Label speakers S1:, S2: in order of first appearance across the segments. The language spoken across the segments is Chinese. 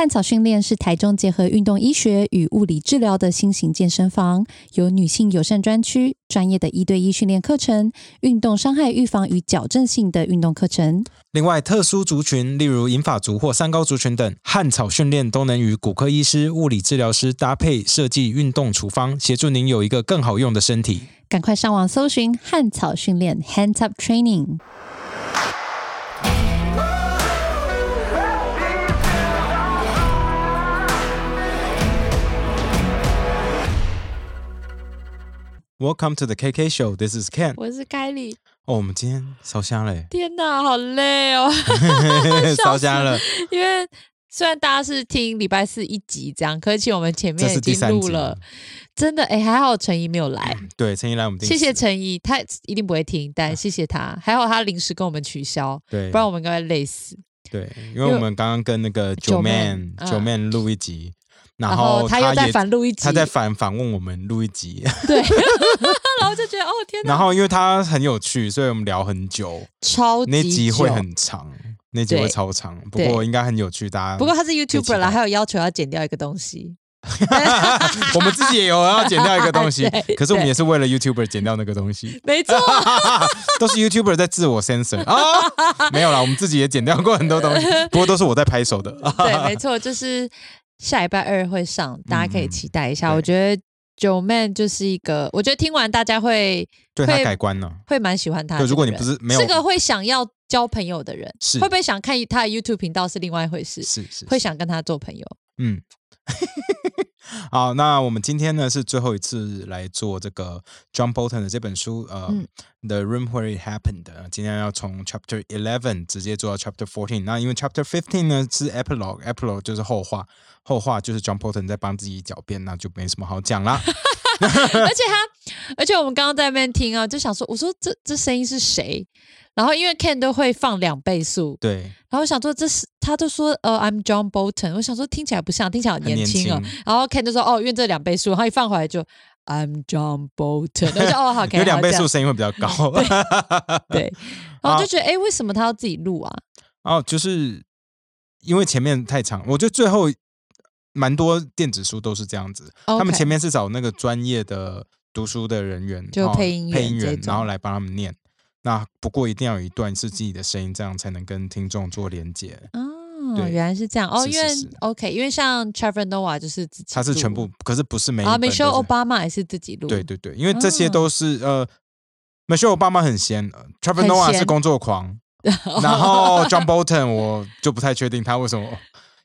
S1: 汉草训练是台中结合运动医学与物理治疗的新型健身房，有女性友善专区、专业的一对一训练课程、运动伤害预防与矫正性的运动课程。
S2: 另外，特殊族群，例如银发族或三高族群等，汉草训练都能与骨科医师、物理治疗师搭配设计运动处方，协助您有一个更好用的身体。
S1: 赶快上网搜寻汉草训练 （Hands Up Training）。
S2: Welcome to the KK Show. This is Ken.
S1: 我是凯莉。
S2: 哦，我们今天烧香嘞，
S1: 天哪，好累哦！
S2: 烧香了。
S1: 因为虽然大家是听礼拜四一集这样，可是其实我们前面已经录了，真的哎，还好陈怡没有来，
S2: 对，陈怡来我们定
S1: 谢谢
S2: 时
S1: 陈怡，他一定不会听，但谢谢他，还好他临时跟我们取消，
S2: 对，
S1: 不然我们应该会累死。
S2: 对，因为我们刚刚跟那个九
S1: 九
S2: man 九 man 录一集，然
S1: 然后
S2: 后
S1: 他又在反录一集，
S2: 他在反反问我们录一集，
S1: 对，然后就觉得哦天哪，
S2: 然后因为他很有趣，所以我们聊很久，
S1: 超级
S2: 那集会很长，那集会超长，不
S1: 对
S2: 过应该很有趣，大家。
S1: 不过他是 YouTuber 啦，
S2: 待。
S1: 还有要求要剪掉一个东西，
S2: 我们自己也有要剪掉一个东西，可是我们也是为了 YouTuber 剪掉那个东西，
S1: 没错，
S2: 都是 YouTuber 在自我 censor 啊，没有啦，我们自己也剪掉过很多东西，不过都是我在拍手的。
S1: 对，没错，就是下礼拜二会上，大家可以期待一下。
S2: 嗯
S1: 我觉得九 man 就是一个，我觉得听完大家会
S2: 对他
S1: 会
S2: 改观了，
S1: 会蛮喜欢他。
S2: 如果你不是没有
S1: 是个会想要交朋友的人，
S2: 是。
S1: 会不会想看他的 YouTube 频道是另外一回事，
S2: 是是
S1: 会想跟他做朋友。
S2: 嗯，好，那我们今天呢是最后一次来做这个 John Bolton 的这本书，呃、
S1: 嗯
S2: The Room Where It Happened。今天要从 Chapter Eleven 直接做到 Chapter Fourteen。那因为 Chapter Fifteen 呢是 Epilogue，Epilogue 就是后话，后话就是 John Bolton 在帮自己狡辩，那就没什么好讲啦。
S1: 而且他，而且我们刚刚在那边听啊，就想说，我说这这声音是谁？然后因为 Ken 都会放两倍速，
S2: 对，
S1: 然后我想说这是，他就说呃，I'm John Bolton，我想说听起来不像，听起来好
S2: 年
S1: 轻哦。
S2: 轻
S1: 然后 Ken 就说哦，因为这两倍速，然后一放回来就 I'm John Bolton，我就哦好，
S2: 有两倍速
S1: 好
S2: 声音会比较高。
S1: 对，然后就觉得哎，为什么他要自己录啊？
S2: 哦，就是因为前面太长，我觉得最后蛮多电子书都是这样子，他们前面是找那个专业的读书的人员，哦
S1: 就配音员
S2: 配音员，然后来帮他们念。那不过一定要有一段是自己的声音，这样才能跟听众做连接。
S1: 哦，
S2: 对
S1: 原来是这样。哦，因为 OK，因为像 Trevor Noah 就是自己
S2: 他是全部，可是不是每一
S1: 啊
S2: 本
S1: ，Michelle Obama 也是自己录，
S2: 对对对，因为这些
S1: 哦
S2: 都是、呃，Michelle Obama 很闲呃，Trevor Noah 是工作狂，然后 John Bolton 我就不太确定他为什么，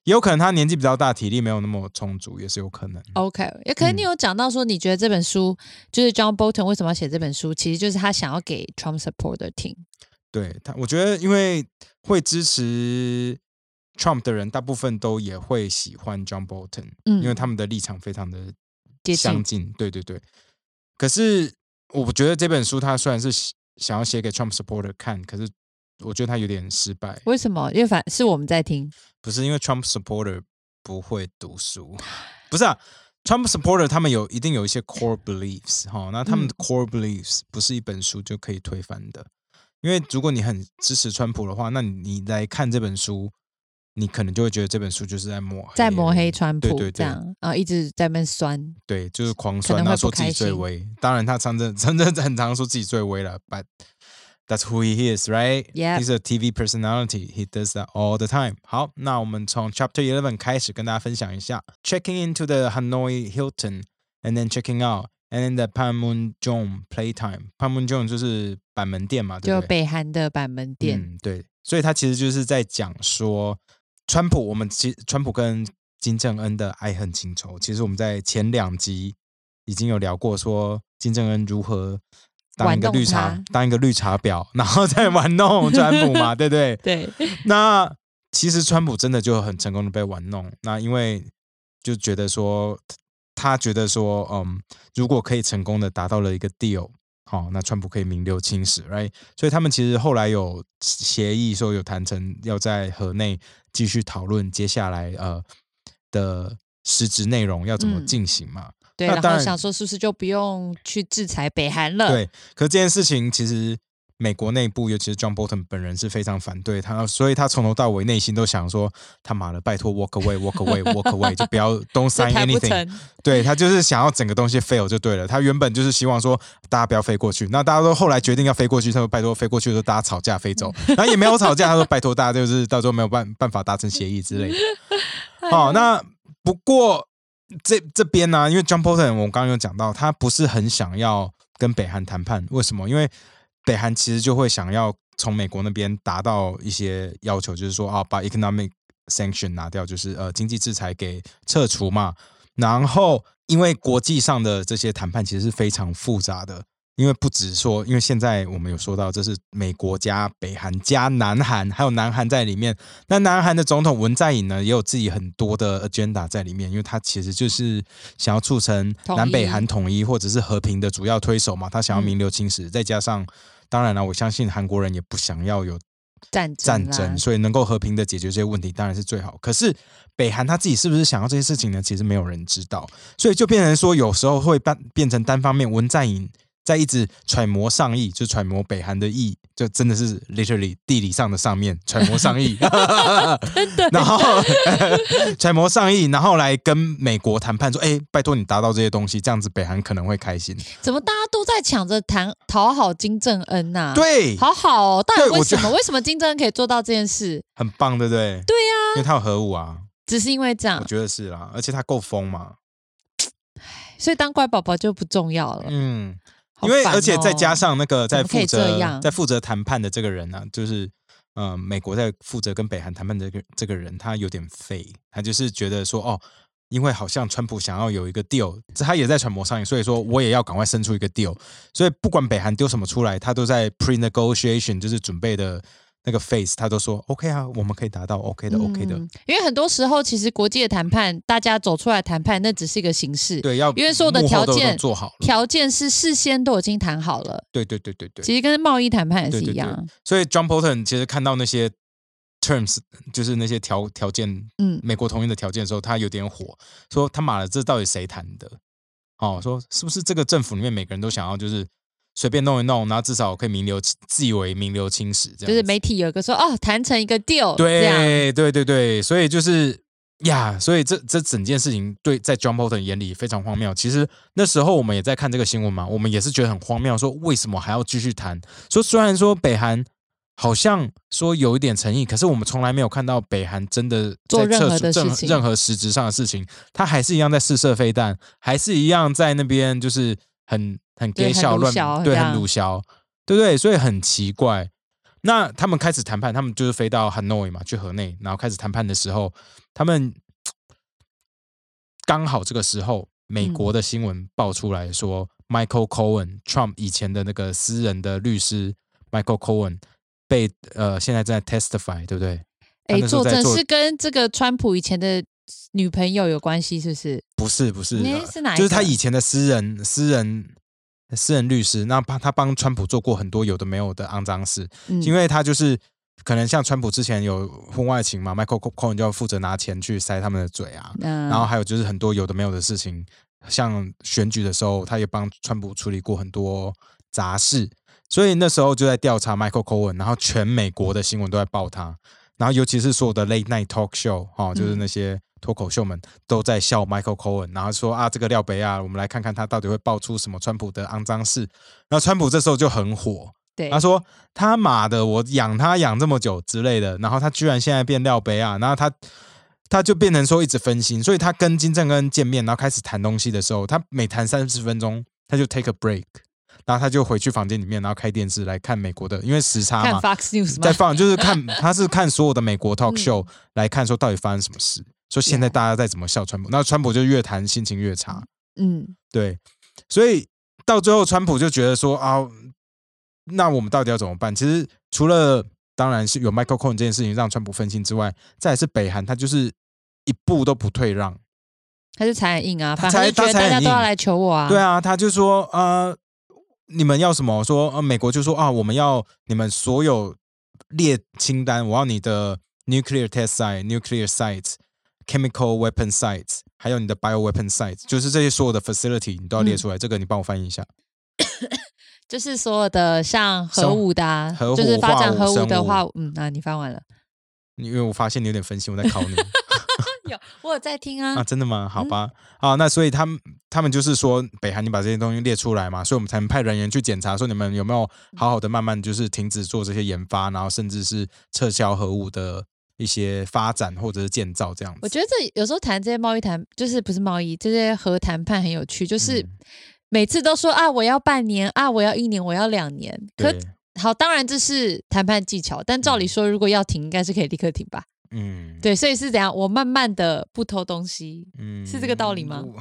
S2: 也有可能他年纪比较大，体力没有那么充足，也是有可能。
S1: OK，也可能你
S2: 嗯
S1: 有讲到说，你觉得这本书就是 John Bolton 为什么要写这本书，其实就是他想要给 Trump supporter 听。
S2: 对他，我觉得因为会支持 Trump 的人，大部分都也会喜欢 John Bolton，、
S1: 嗯
S2: 因为他们的立场非常的相近。对对对。可是我觉得这本书，他虽然是想想要写给 Trump supporter 看，可是我觉得他有点失败。
S1: 为什么？因为反是我们在听，
S2: 不是因为 Trump supporter 不会读书，不是啊。Trump supporter 他们有一定有一些 core beliefs 哈，那他们的
S1: 嗯
S2: core beliefs 不是一本书就可以推翻的。因为如果你很支持川普的话，那你你来看这本书，你可能就会觉得这本书就是在抹黑
S1: 在抹黑川普
S2: 对对对
S1: 这样，然后一直在那酸。
S2: 对，就是狂酸，然
S1: 会不
S2: 后说自己最威。当然，他常常真的很常说自己最威了，but that's who he is, right?
S1: Yep.
S2: He's a TV personality. He does that all the time. 好，那我们从 Chapter Eleven 开始跟大家分享一下，checking into the Hanoi Hilton and then checking out. And then the Panmunjom playtime, Panmunjom 就是板门店嘛，对
S1: 就
S2: 不对？
S1: 北韩的板门店，
S2: 嗯，对，所以他其实就是在讲说，川普，我们其川普跟金正恩的爱恨情仇，其实我们在前两集已经有聊过，说金正恩如何 当一个绿茶，当一个绿茶婊，然后再玩弄川普嘛，对不对？
S1: 对，
S2: 那其实川普真的就很成功的被玩弄，那因为就觉得说，他觉得说，嗯，如果可以成功的达到了一个 deal，好、那川普可以名留青史，right？所以他们其实后来有协议说有谈成要在河内继续讨论接下来呃的实质内容要怎么
S1: 嗯
S2: 进行嘛。
S1: 对，然
S2: 然
S1: 后想说是不是就不用去制裁北韩了？
S2: 对，可这件事情其实美国内部，尤其是 John Bolton 本人是非常反对他，所以他从头到尾内心都想说：他妈的，拜托 walk away，walk away，walk away，就不要 don't sign anything。对他就是想要整个东西 fail 就对了。他原本就是希望说大家不要飞过去，那大家都后来决定要飞过去，他说拜托飞过去的时候大家吵架飞走，然后也没有吵架，他说拜托大家就是到时候没有办办法达成协议之类的。好、那不过这这边呢、因为 John Bolton 我刚刚有讲到，他不是很想要跟北韩谈判，为什么？因为北韩其实就会想要从美国那边达到一些要求，就是说啊，把 economic sanction 拿掉，就是呃经济制裁给撤除嘛。然后，因为国际上的这些谈判其实是非常复杂的，因为不止说，因为现在我们有说到，这是美国加北韩加南韩，还有南韩在里面。那南韩的总统文在寅呢，也有自己很多的 agenda 在里面，因为他其实就是想要促成南北韩统一或者是和平的主要推手嘛，他想要
S1: 嗯
S2: 名留青史，再加上。当然了，我相信韩国人也不想要有
S1: 战
S2: 战
S1: 争，
S2: 所以能够和平的解决这些问题当然是最好。可是北韩他自己是不是想要这些事情呢？其实没有人知道，所以就变成说有时候会变变成单方面，文在寅在一直揣摩上意，就揣摩北韩的意，就真的是 literally 地理上的上面揣摩上意，然后 揣摩上意，然后来跟美国谈判说，哎，拜托你达到这些东西，这样子北韩可能会开心。
S1: 怎么大家都在抢着谈讨好金正恩呐、，
S2: 对，
S1: 好好哦，到底为什么？为什么金正恩可以做到这件事？
S2: 很棒，对不对？
S1: 对呀、
S2: 因为他有核武啊，
S1: 只是因为这样
S2: 我，觉得是啦，而且他够疯嘛。
S1: 所以当乖宝宝就不重要了。
S2: 嗯，因为而且再加
S1: 哦
S2: 上那个在负责在负责谈判的这个人呢、就是呃，美国在负责跟北韩谈判的这个这个人，他有点废，他就是觉得说哦。因为好像川普想要有一个 deal，这他也在揣摩上瘾，所以说我也要赶快生出一个 deal。所以不管北韩丢什么出来，他都在 pre negotiation，就是准备的那个 phase，他都说 OK 啊，我们可以达到 OK 的、OK 的。
S1: 嗯因为很多时候其实国际的谈判，大家走出来谈判，那只是一个形式，
S2: 对，要
S1: 因为所有的条件
S2: 做好了。
S1: 条件是事先都已经谈好了。
S2: 对对对对对。
S1: 其实跟贸易谈判也是
S2: 对对对
S1: 一样，
S2: 所以 John Bolton 其实看到那些 terms，就是那些条条件，
S1: 嗯，
S2: 美国同意的条件的时候，他有点火，说他妈的，这到底谁谈的？哦，说是不是这个政府里面每个人都想要就是随便弄一弄，然后至少可以名留自以为名留青史这样，
S1: 就是媒体有一个说哦，谈成一个 deal，
S2: 对对对对，所以就是呀，所以这这整件事情对在 John Bolton 眼里非常荒谬。其实那时候我们也在看这个新闻嘛，我们也是觉得很荒谬，说为什么还要继续谈？说虽然说北韩好像说有一点诚意，可是我们从来没有看到北韩真的
S1: 做任何的事情
S2: 任何实质上的事情，他还是一样在试射飞弹，还是一样在那边就是很很
S1: 对
S2: gay 笑乱对很鲁小，对不对？所以很奇怪。那他们开始谈判，他们就是飞到 Hanoi 嘛，去河内，然后开始谈判的时候，他们刚好这个时候，美
S1: 嗯
S2: 国的新闻爆出来说、m i c h a e l Cohen Trump 以前的那个私人的律师 Michael Cohen 被呃现在正在 testify，对不对？他
S1: 哎，作证是跟这个川普以前的女朋友有关系，是不是？
S2: 不是不是，
S1: 是哪一个？
S2: 就是他以前的私人私人私人律师，那帮他帮川普做过很多有的没有的肮脏事，
S1: 嗯。
S2: 因为他就是可能像川普之前有婚外情嘛，Michael Cohen 就要负责拿钱去塞他们的嘴啊，
S1: 嗯。
S2: 然后还有就是很多有的没有的事情，像选举的时候，他也帮川普处理过很多杂事，所以那时候就在调查 Michael Cohen，然后全美国的新闻都在报他，然后尤其是所有的 late night talk show 哈、哦，就是那些脱口秀们都在笑 Michael Cohen，然后说啊这个廖北亚，我们来看看他到底会爆出什么川普的肮脏事，然后川普这时候就很火，
S1: 对。
S2: 他说他妈的，我养他养这么久之类的，然后他居然现在变廖杯啊，然后他他就变成说一直分心，所以他跟金正恩见面，然后开始谈东西的时候，他每谈三十分钟，他就 take a break，然后他就回去房间里面，然后开电视来看美国的，因为时差嘛
S1: ，Fox News？
S2: 在放就是看 他是看所有的美国 talk
S1: 嗯。
S2: show 来看说到底发生什么事，说现在大家在怎么笑川普，那川普就越谈心情越差，
S1: 嗯，
S2: 对，所以到最后，川普就觉得说啊，那我们到底要怎么办？其实除了当然是有 Michael Cohen 这件事情让川普分心之外，再来是北韩，他就是一步都不退让。
S1: 他就才很硬啊，反正觉得
S2: 他才
S1: 大家都要来求我啊。
S2: 对啊，他就说呃，你们要什么？说呃，美国就说啊，我们要你们所有列清单，我要你的 nuclear test site、nuclear sites、chemical weapon sites，还有你的 bio weapon sites，就是这些所有的 facility 你都要列出来。这个你帮我翻译一下。
S1: 就是所有的像核武的、啊，
S2: 核武
S1: 就是发展核武的
S2: 生
S1: 话，嗯，那、你翻完了？
S2: 因为我发现你有点分心，我在考你
S1: 有，我有在听啊。
S2: 啊，真的吗？好吧，啊，那所以他们他们就是说，北韩你把这些东西列出来嘛，所以我们才能派人员去检查，说你们有没有好好的慢慢就是停止做这些研发，然后甚至是撤销核武的一些发展或者是建造这样子。
S1: 我觉得这有时候谈这些贸易谈，就是不是贸易，这些和谈判很有趣，就是
S2: 嗯
S1: 每次都说啊，我要半年啊，我要一年，我要两年。可
S2: 对，
S1: 好，当然这是谈判技巧，但照理说，如果要停，应该是可以立刻停吧？
S2: 嗯，
S1: 对，所以是怎样？我慢慢的不偷东西，
S2: 嗯
S1: 是这个道理吗？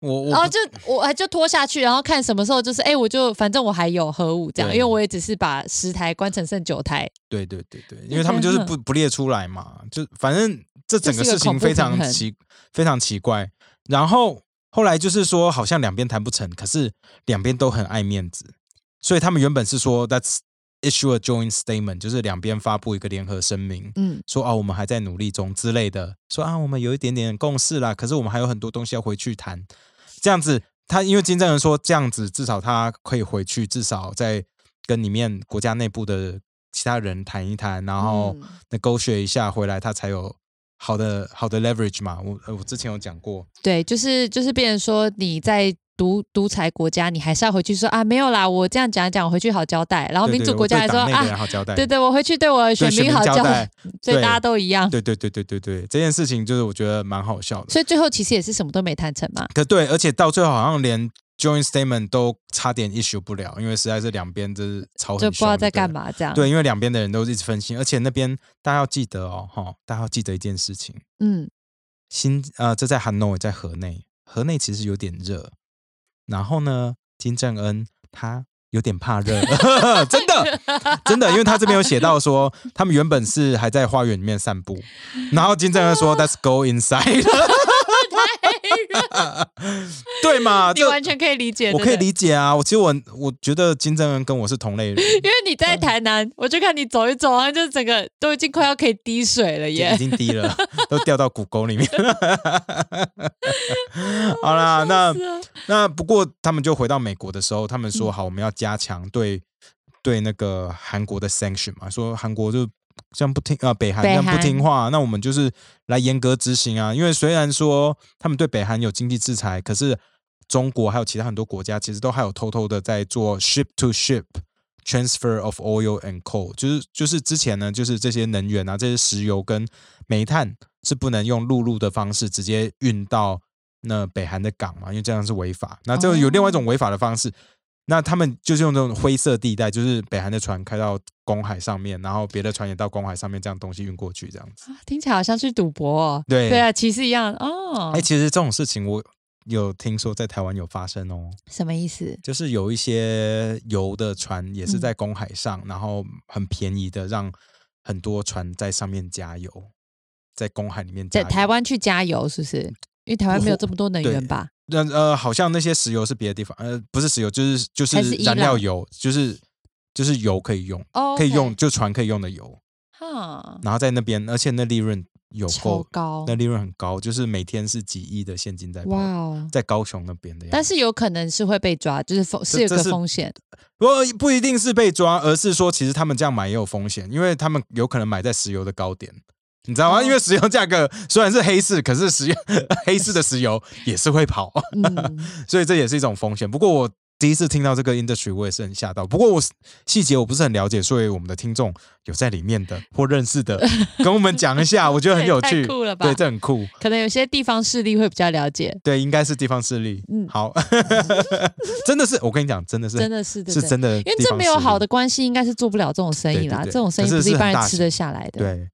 S2: 我
S1: 然后就我还就拖下去，然后看什么时候就是哎，我就反正我还有核武这样，因为我也只是把十台关成剩九台，
S2: 对对对对，因为他们就是不不列出来嘛，就反正这整个事情非常奇非常奇怪。然后后来就是说，好像两边谈不成，可是两边都很爱面子，所以他们原本是说 That's issue a joint statement，就是两边发布一个联合声明，
S1: 嗯，
S2: 说啊我们还在努力中之类的，说啊我们有一点点共识啦，可是我们还有很多东西要回去谈，这样子。他因为金正恩说这样子，至少他可以回去，至少在跟里面国家内部的其他人谈一谈，然后
S1: 嗯
S2: negotiate 一下回来，他才有好的好的 leverage 嘛。我呃我之前有讲过，
S1: 对，就是就是变成说你在独独裁国家，你还是要回去说啊，没有啦，我这样讲一讲，我回去好交代。然后民主国家还说啊，
S2: 好交代，
S1: 对对，我回去对我选
S2: 选
S1: 民好
S2: 交
S1: 交代，所以大家都一样。
S2: 对对对对对对，这件事情就是我觉得蛮好笑的。
S1: 所以最后其实也是什么都没谈成嘛。
S2: 可对，而且到最后好像连 joint statement 都差点 issue 不了，因为实在是两边就是吵很
S1: 就不知道在干
S2: 嘛。
S1: 嘛这样。
S2: 对，因为两边的人都一直分心，而且那边大家要记得哦，哈，大家要记得一件事情，
S1: 嗯，
S2: 新呃，这在 Hanoi，在河内，河内其实有点热。然后呢，金正恩他有点怕热，真的真的，因为他这边有写到说，他们原本是还在花园里面散步，然后金正恩说 “Let's go inside”，对嘛？
S1: 你完全可以理解，
S2: 我可以理解啊。我其实我我觉得金正恩跟我是同类人，
S1: 因为你在台南，我就看你走一走，然后就整个都已经快要可以滴水了耶已。
S2: 经滴了，都掉到骨沟里面。好啦，那那不过他们就回到美国的时候，他们
S1: 嗯
S2: 说好，我们要加强对对那个韩国的 sanction 嘛，说韩国就这样不听啊、北韩这样不听话，那我们就是来严格执行啊。因为虽然说他们对北韩有经济制裁，可是中国还有其他很多国家其实都还有偷偷的在做 ship to ship。transfer of oil and coal，就是就是之前呢，就是这些能源啊，这些石油跟煤炭是不能用陆路的方式直接运到那北韩的港嘛，因为这样是违法。那这有另外一种违法的方式，那他们就是用这种灰色地带，就是北韩的船开到公海上面，然后别的船也到公海上面，这样东西运过去，这样子。
S1: 听起来好像去赌博哦。
S2: 对
S1: 对啊，其实一样哦
S2: 哎、。其实这种事情我有听说在台湾有发生哦，
S1: 什么意思？
S2: 就是有一些油的船也是
S1: 嗯
S2: 在公海上，然后很便宜的让很多船在上面加油，在公海里面加油。
S1: 在台湾去加油是不是？因为台湾没有这么多能源吧？
S2: 那呃，好像那些石油是别的地方，呃，不是石油，就是就是燃料
S1: 朗
S2: 油，就是就是油可以用，
S1: 哦，
S2: 可以用，就船可以用的油，
S1: 哈，
S2: 然后在那边，而且那利润有够，
S1: 高
S2: 那，利润很高，就是每天是几亿的现金在跑，
S1: 哇哦！
S2: 在高雄那边的。
S1: 但是有可能是会被抓，就是风是有
S2: 这
S1: 个风险。
S2: 不不一定是被抓，而是说其实他们这样买也有风险，因为他们有可能买在石油的高点。你知道吗？
S1: 哦
S2: 因为石油价格虽然是黑市，可是石油 黑市的石油也是会跑，
S1: 嗯，
S2: 所以这也是一种风险。不过我第一次听到这个 industry，我也是很吓到。不过我细节我不是很了解，所以我们的听众有在里面的或认识的，跟我们讲一下，我觉得很有趣。
S1: 太酷了吧
S2: 对，这很酷。
S1: 可能有些地方势力会比较了解，
S2: 对，应该是地方势力。
S1: 嗯
S2: 好，真的是，我跟你讲，真的是，
S1: 真的是
S2: 是真的，
S1: 因为这没有好的。关系，应该是做不了这种生意啦。这种生意不是一般人吃得下来的。
S2: 对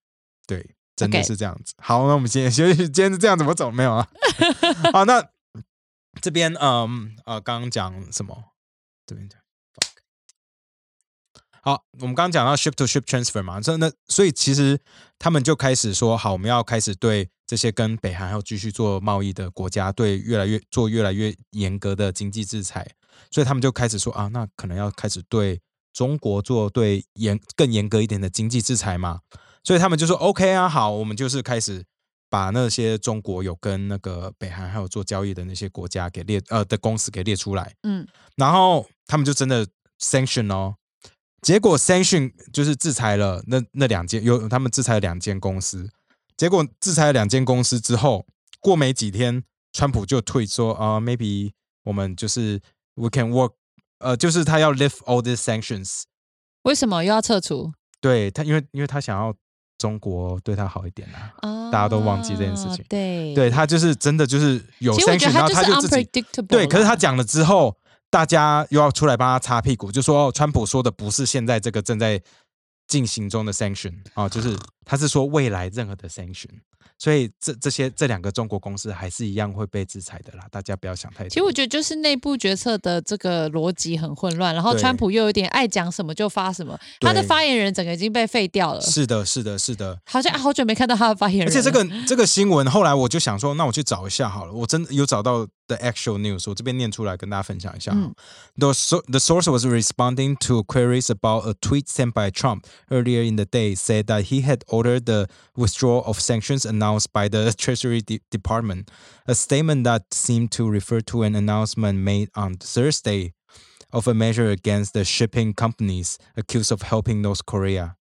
S2: 对，真的是这样子。好，那我们今天休息，今天是这样怎么走？没有啊？好，那这边嗯呃，刚刚讲什么？这边讲。好，我们刚刚讲到 ship to ship transfer 嘛，这那所以其实他们就开始说，好，我们要开始对这些跟北韩还有继续做贸易的国家，对越来越做越来越严格的经济制裁，所以他们就开始说啊，那可能要开始对中国做对严更严格一点的经济制裁嘛，所以他们就说 OK 啊，好，我们就是开始把那些中国有跟那个北韩还有做交易的那些国家给列呃的公司给列出来，
S1: 嗯，
S2: 然后他们就真的 sanction 哦，结果 sanction 就是制裁了那那两间有他们制裁了两间公司，结果制裁了两间公司之后，过没几天，川普就退说啊、m a y b e 我们就是 we can work，呃，就是他要 lift all these sanctions，
S1: 为什么？又要撤除？
S2: 对他，因为因为他想要中国对他好一点啊，
S1: 啊
S2: 大家都忘记这件事情。
S1: 对，
S2: 对他就是真的就是有 sanction，然后他就自己对，可是他
S1: 啦。
S2: 讲了之后，大家又要出来帮他擦屁股，就说、哦、川普说的不是现在这个正在进行中的 sanction 啊、就是他是说未来任何的 sanction，所以这这些这两个中国公司还是一样会被制裁的啦，大家不要想太多。
S1: 其实我觉得就是内部决策的这个逻辑很混乱，然后川普又有点爱讲什么就发什么，他的发言人整个已经被废掉了，
S2: 是的，是的，是的。
S1: 好像好久没看到他的发言人。
S2: 而且这个这个新闻，后来我就想说，那我去找一下好了。我真的有找到 the actual news，我这边念出来跟大家分享一下。
S1: 嗯
S2: The, so, the source was responding to queries about a tweet sent by Trump earlier in the day, said that he had ordered the withdrawal of sanctions announced by the Treasury De- Department, a statement that seemed to refer to an announcement made on Thursday of a measure against the shipping companies accused of helping North Korea.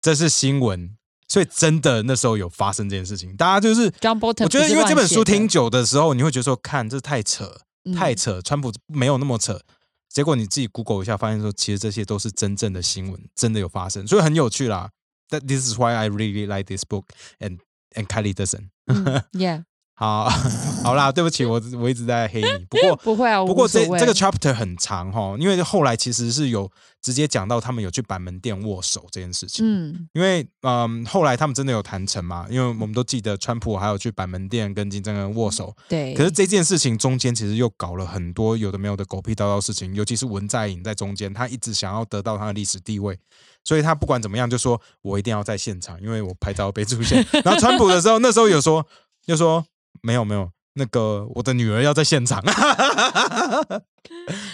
S2: 这是新闻，所以真的那时候有发生这件事情，大家就是
S1: John Bolton
S2: 我觉得
S1: 不是
S2: 因为这本书
S1: 乱写的
S2: 听久的时候，你会觉得说，看这太扯，
S1: 嗯
S2: 太扯，川普没有那么扯。结果你自己 Google 一下，发现说，其实这些都是真正的新闻，真的有发生，所以很有趣啦。 That this is why I really like this book and and Kylie doesn't.
S1: 嗯 mm, Yeah，
S2: 好，好啦，对不起，我我一直在黑你。不过
S1: 不会啊，
S2: 不过这这个 chapter 很长哈，因为后来其实是有直接讲到他们有去板门店握手这件事情。
S1: 嗯
S2: 因为嗯，后来他们真的有谈成嘛？因为我们都记得川普还有去板门店跟金正恩握手，
S1: 对，
S2: 可是这件事情中间其实又搞了很多有的没有的狗屁叨叨事情，尤其是文在寅在中间，他一直想要得到他的历史地位，所以他不管怎么样就说我一定要在现场，因为我拍照被出现。然后川普的时候，那时候有说就说没有没有，那个我的女儿要在现场，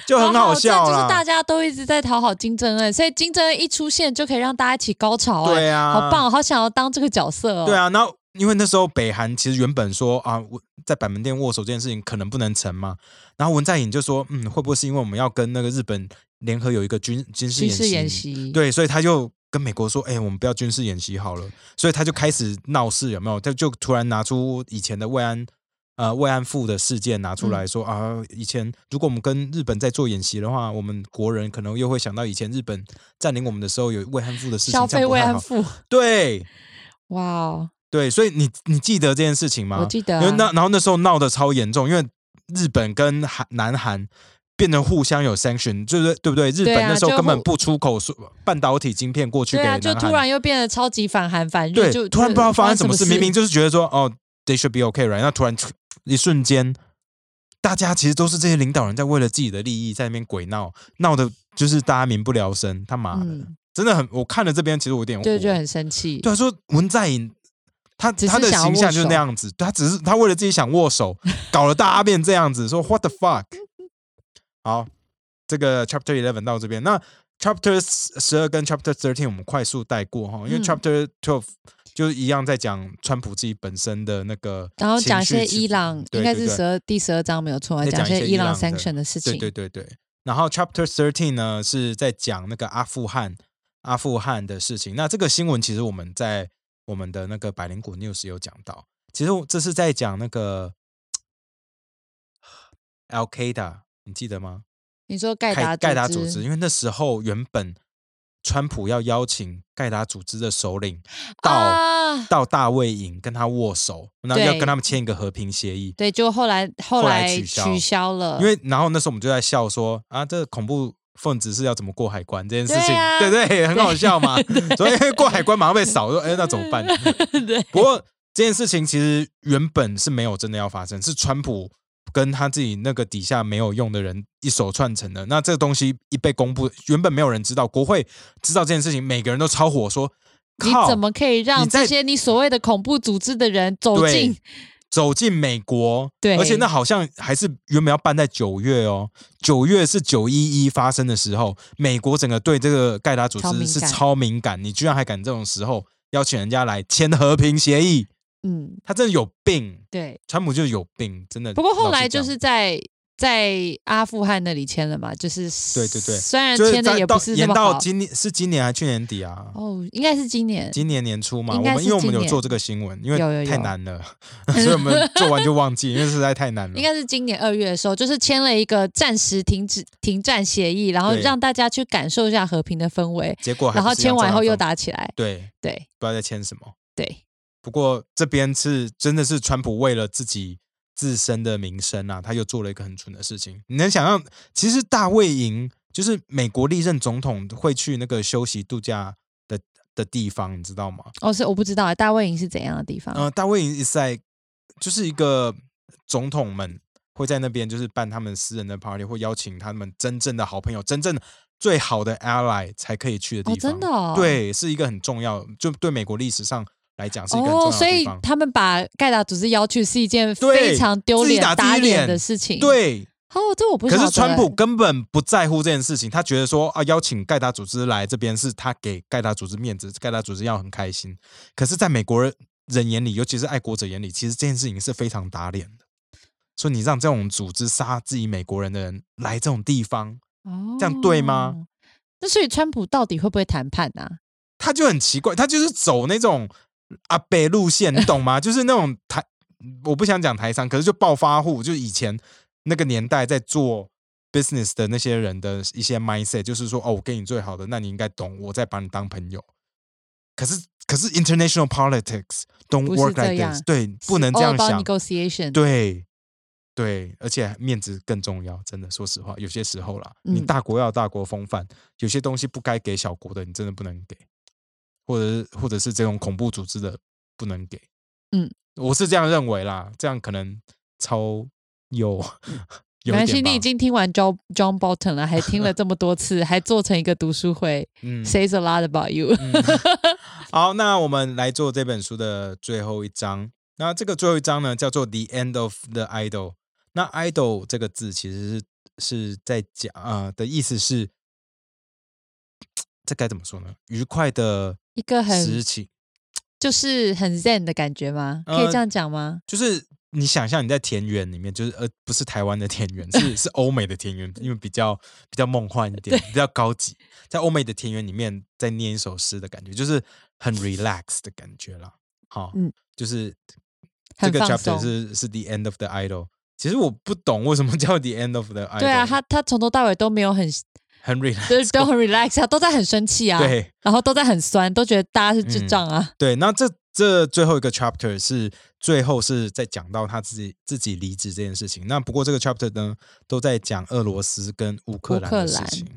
S2: 就很好笑
S1: 这就是大。家都一直在讨好金正恩，所以金正恩一出现就可以让大家一起高潮、啊，
S2: 对啊，
S1: 好棒、哦，好想要当这个角色哦。
S2: 对，啊，然后因为那时候北韩其实原本说啊，我在板门店握手这件事情可能不能成嘛，然后文在寅就说，嗯，会不会是因为我们要跟那个日本联合有一个军军事演习？
S1: 军事演习，
S2: 对，所以他就跟美国说，哎、我们不要军事演习好了，所以他就开始闹事，有没有？他就突然拿出以前的慰安。呃，慰安妇的事件拿出来说、啊，以前如果我们跟日本在做演习的话，我们国人可能又会想到以前日本占领我们的时候有慰安妇的事情，
S1: 消费。慰安妇，
S2: 对，
S1: 哇哦，
S2: 对，所以你你记得这件事情吗？
S1: 我记得啊
S2: 因为那然后那时候闹得超严重，因为日本跟韩南韩变成互相有 sanction，就是对？对不对？日本那时候根本不出口说半导体晶片过去给
S1: 对啊，就突然又变得超级反韩反日，
S2: 对
S1: 就
S2: 突然不知道发生什么事，明明就是觉得说哦，they should be okay right，那突然一瞬间。大家其实都是这些领导人在为了自己的利益在那边鬼闹，闹的就是大家民不聊生。他妈的，
S1: 嗯
S2: 真的很，我看了这边其实我有点火，
S1: 对，就很生气。
S2: 对啊，说文在寅，他他的形象就是那样子，他只是他为了自己想握手，搞了大家变这样子，说 what the fuck。好，这个 chapter eleven 到这边，那 chapter 十二跟 chapter thirteen 我们快速带过哈，因为
S1: 嗯
S2: chapter twelve 就是一样在讲川普自己本身的那个，
S1: 然后讲一些伊朗，应该是十二第十二章没有错，
S2: 讲一些
S1: 伊朗 sanction 的事情。
S2: 对对对对。然后 chapter thirteen 呢是在讲那个阿富汗阿富汗的事情。那这个新闻其实我们在我们的那个百灵谷 news 有讲到，其实这是在讲那个 Al Qaeda，你记得吗？
S1: 你说盖达
S2: 盖盖达组织，因为那时候原本川普要邀请盖达组织的首领到、
S1: 啊，
S2: 到大卫营跟他握手，然后要跟他们签一个和平协议。
S1: 对，就后来后
S2: 后来
S1: 来
S2: 取消
S1: 取消了，
S2: 因为然后那时候我们就在笑说啊，这个恐怖分子是要怎么过海关这件事情，
S1: 对啊
S2: 对对？很好笑嘛。所以过海关马上被扫，说哎，那怎么办？
S1: 对
S2: 不过这件事情其实原本是没有真的要发生，是川普跟他自己那个底下没有用的人一手串成的。那这个东西一被公布，原本没有人知道，国会知道这件事情，每个人都超火说。
S1: 你
S2: 靠
S1: 怎么可以让
S2: 你
S1: 这些你所谓的恐怖组织的人走进？
S2: 走进美国，
S1: 对
S2: 而且那好像还是原本要办在九月哦，九月是九一一发生的时候，美国整个对这个盖达组
S1: 超敏感
S2: 织是超敏感，你居然还敢这种时候邀请人家来签和平协议，
S1: 嗯，
S2: 他真的有病。
S1: 对。
S2: 川普就是有病，真的。
S1: 不过后来就是在在阿富汗那里签了嘛，就是
S2: 对对对
S1: 虽然签的也不是那么好。
S2: 到今年是今年还是去年底啊？
S1: 哦，应该是今年。
S2: 今年年初嘛，我们因为我们有做这个新闻，因为
S1: 有有有
S2: 太难了，所以我们 做完就忘记，因为实在太难了
S1: 应。该是今年二月的时候，就是签了一个暂时停止停战协议，然后让大家去感受一下和平的氛围，
S2: 结果
S1: 然后签完以后又打起来。
S2: 对，
S1: 对
S2: 不知道在签什么。
S1: 对，
S2: 不过这边是真的是川普为了自己自身的名声啊，他又做了一个很蠢的事情。你能想象，其实大卫营就是美国历任总统会去那个休息度假的的地方，你知道吗？
S1: 哦，是我不知道大卫营是怎样的地方？
S2: 呃，大卫营 is like 就是一个总统们会在那边就是办他们私人的 party，或邀请他们真正的好朋友、真正最好的 ally 才可以去的地
S1: 哦，
S2: 方。
S1: 真的哦，
S2: 对，是一个很重要，就对美国历史上来讲是一个
S1: 哦，所以。他们把盖达组织邀去是一件非常丢脸、
S2: 打
S1: 打脸
S2: 脸
S1: 的事情。，
S2: 对，
S1: 哦，这我不
S2: 可是川普
S1: 欸
S2: 根本不在乎这件事情，他觉得说啊，邀请盖达组织来这边是他给盖达组织面子，盖达组织要很开心。可是，在美国人眼里，尤其是爱国者眼里，其实这件事情是非常打脸的。说你让这种组织杀自己美国人的人来这种地方，
S1: 哦，
S2: 这样对吗？
S1: 那所以川普到底会不会谈判啊？
S2: 他就很奇怪，他就是走那种阿北路线，你懂吗？就是那种台，我不想讲台商，可是就暴发户，就是以前那个年代在做 business 的那些人的一些 mindset，就是说，哦，我给你最好的，那你应该懂，我再把你当朋友。可是，可是 international politics don't work like this，对，不能这样想
S1: ，negotiation，
S2: 对。对，而且面子更重要，真的，说实话，有些时候啦，你
S1: 嗯
S2: 大国要有大国风范，有些东西不该给小国的，你真的不能给，或者是或者是这种恐怖组织的不能给。
S1: 嗯，
S2: 我是这样认为啦，这样可能超有有
S1: 没关系，你已经听完 John John Bolton 了，还听了这么多次，还做成一个读书会、
S2: 嗯
S1: s a lot about you。
S2: 嗯 好，那我们来做这本书的最后一章。那这个最后一章呢，叫做《The End of the Idol》。那 “idol” 这个字其实是是在讲呃的意思是，这该怎么说呢？愉快的
S1: 一个很
S2: 事情，
S1: 就是很 zen 的感觉吗？可以
S2: 呃
S1: 这样讲吗？
S2: 就是你想象你在田园里面，就是呃不是台湾的田园，是 是欧美的田园，因为比较比较梦幻一点，比较高级。在欧美的田园里面，在念一首诗的感觉，就是很 relax 的感觉啦。好，
S1: 嗯
S2: 就是这个 chapter。是是 the end of the idol。其实我不懂为什么叫 the end of the idol。
S1: 对啊，他他从头到尾都没有很
S2: 很
S1: 都
S2: relax，
S1: 都很 relax 啊，都在很生气啊，
S2: 对
S1: 然后都在很酸，都觉得大家是智障啊。
S2: 对。那这这最后一个 chapter 是最后是在讲到他自己自己离职这件事情。那不过这个 chapter 呢，都在讲俄罗斯跟乌克兰的事情。